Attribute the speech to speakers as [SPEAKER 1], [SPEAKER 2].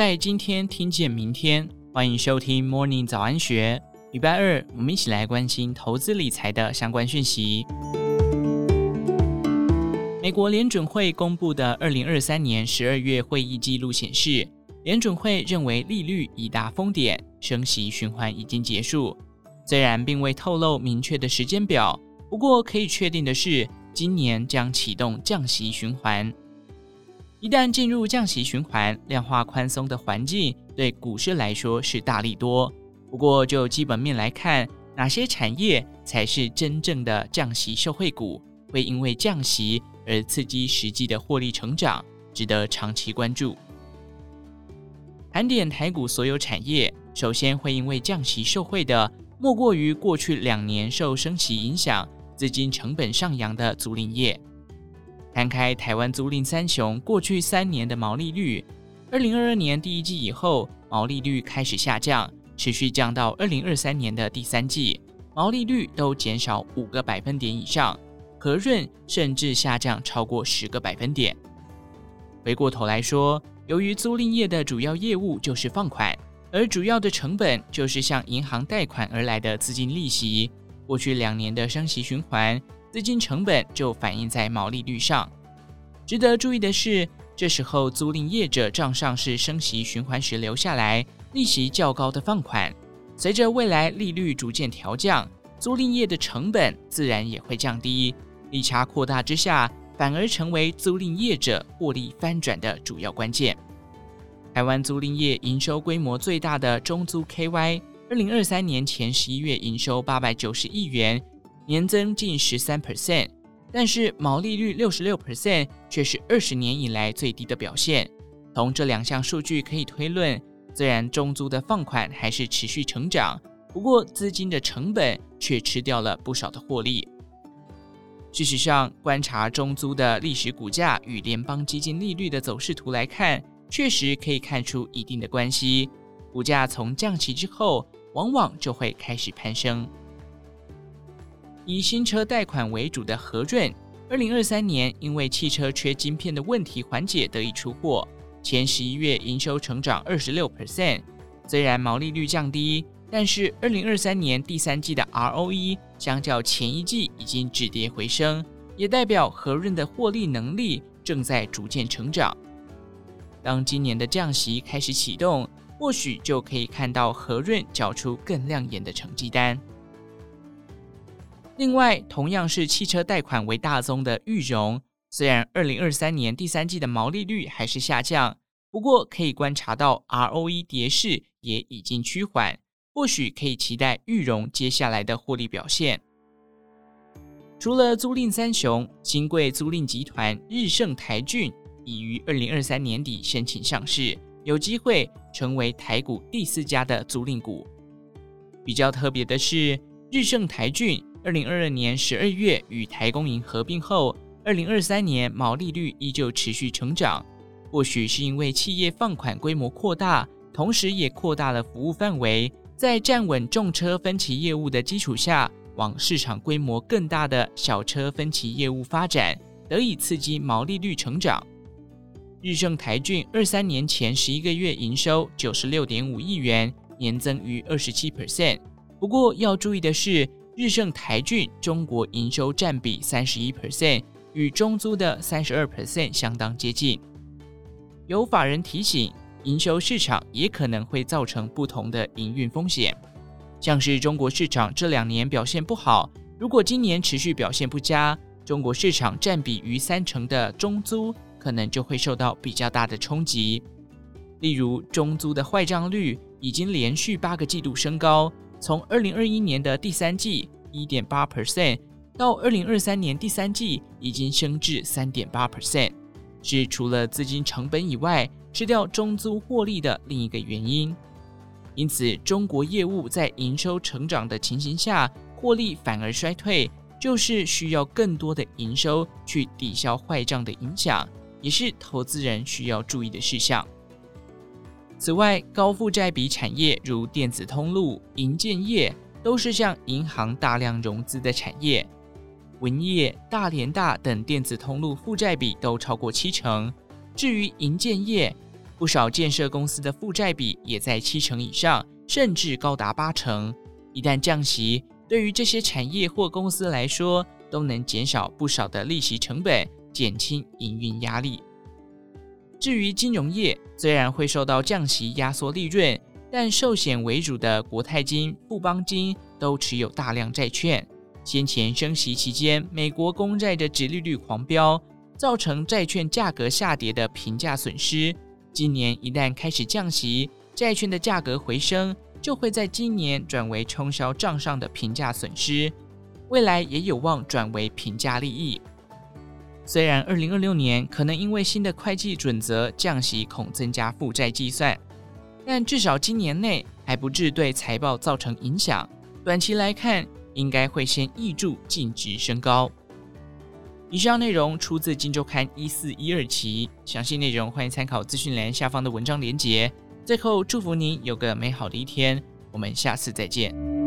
[SPEAKER 1] 在今天听见明天，欢迎收听 Morning 早安学。礼拜二，我们一起来关心投资理财的相关讯息。美国联准会公布的二零二三年十二月会议记录显示，联准会认为利率已达峰点，升息循环已经结束。虽然并未透露明确的时间表，不过可以确定的是，今年将启动降息循环。一旦进入降息循环，量化宽松的环境对股市来说是大利多。不过，就基本面来看，哪些产业才是真正的降息受惠股，会因为降息而刺激实际的获利成长，值得长期关注。盘点台股所有产业，首先会因为降息受惠的，莫过于过去两年受升息影响，资金成本上扬的租赁业。摊开台湾租赁三雄过去三年的毛利率，二零二二年第一季以后，毛利率开始下降，持续降到二零二三年的第三季，毛利率都减少五个百分点以上，和润甚至下降超过十个百分点。回过头来说，由于租赁业的主要业务就是放款，而主要的成本就是向银行贷款而来的资金利息，过去两年的升息循环。资金成本就反映在毛利率上。值得注意的是，这时候租赁业者账上是升息循环时留下来利息较高的放款，随着未来利率逐渐调降，租赁业的成本自然也会降低，利差扩大之下，反而成为租赁业者获利翻转的主要关键。台湾租赁业营收规模最大的中租 KY，二零二三年前十一月营收八百九十亿元。年增近十三 percent，但是毛利率六十六 percent 却是二十年以来最低的表现。从这两项数据可以推论，虽然中租的放款还是持续成长，不过资金的成本却吃掉了不少的获利。事实上，观察中租的历史股价与联邦基金利率的走势图来看，确实可以看出一定的关系。股价从降息之后，往往就会开始攀升。以新车贷款为主的和润，二零二三年因为汽车缺晶片的问题缓解得以出货，前十一月营收成长二十六 percent。虽然毛利率降低，但是二零二三年第三季的 ROE 相较前一季已经止跌回升，也代表和润的获利能力正在逐渐成长。当今年的降息开始启动，或许就可以看到和润缴出更亮眼的成绩单。另外，同样是汽车贷款为大宗的裕融，虽然二零二三年第三季的毛利率还是下降，不过可以观察到 ROE 跌势也已经趋缓，或许可以期待裕融接下来的获利表现。除了租赁三雄，新贵租赁集团日盛台骏已于二零二三年底申请上市，有机会成为台股第四家的租赁股。比较特别的是，日盛台骏。二零二二年十二月与台公银合并后，二零二三年毛利率依旧持续成长。或许是因为企业放款规模扩大，同时也扩大了服务范围，在站稳重车分期业务的基础下，往市场规模更大的小车分期业务发展，得以刺激毛利率成长。日盛台骏二三年前十一个月营收九十六点五亿元，年增逾二十七 percent。不过要注意的是，日盛台骏中国营收占比三十一 percent，与中租的三十二 percent 相当接近。有法人提醒，营收市场也可能会造成不同的营运风险。像是中国市场这两年表现不好，如果今年持续表现不佳，中国市场占比逾三成的中租可能就会受到比较大的冲击。例如，中租的坏账率已经连续八个季度升高。从二零二一年的第三季一点八 percent 到二零二三年第三季已经升至三点八 percent，是除了资金成本以外吃掉中租获利的另一个原因。因此，中国业务在营收成长的情形下，获利反而衰退，就是需要更多的营收去抵消坏账的影响，也是投资人需要注意的事项。此外，高负债比产业如电子通路、银建业都是向银行大量融资的产业。文业、大连大等电子通路负债比都超过七成。至于银建业，不少建设公司的负债比也在七成以上，甚至高达八成。一旦降息，对于这些产业或公司来说，都能减少不少的利息成本，减轻营运压力。至于金融业，虽然会受到降息压缩利润，但寿险为主的国泰金、富邦金都持有大量债券。先前升息期间，美国公债的殖利率狂飙，造成债券价格下跌的评价损失。今年一旦开始降息，债券的价格回升，就会在今年转为冲销账上的评价损失，未来也有望转为评价利益。虽然二零二六年可能因为新的会计准则降息，恐增加负债计算，但至少今年内还不致对财报造成影响。短期来看，应该会先挹注净值升高。以上内容出自《金周刊》一四一二期，详细内容欢迎参考资讯栏下方的文章连结。最后，祝福您有个美好的一天，我们下次再见。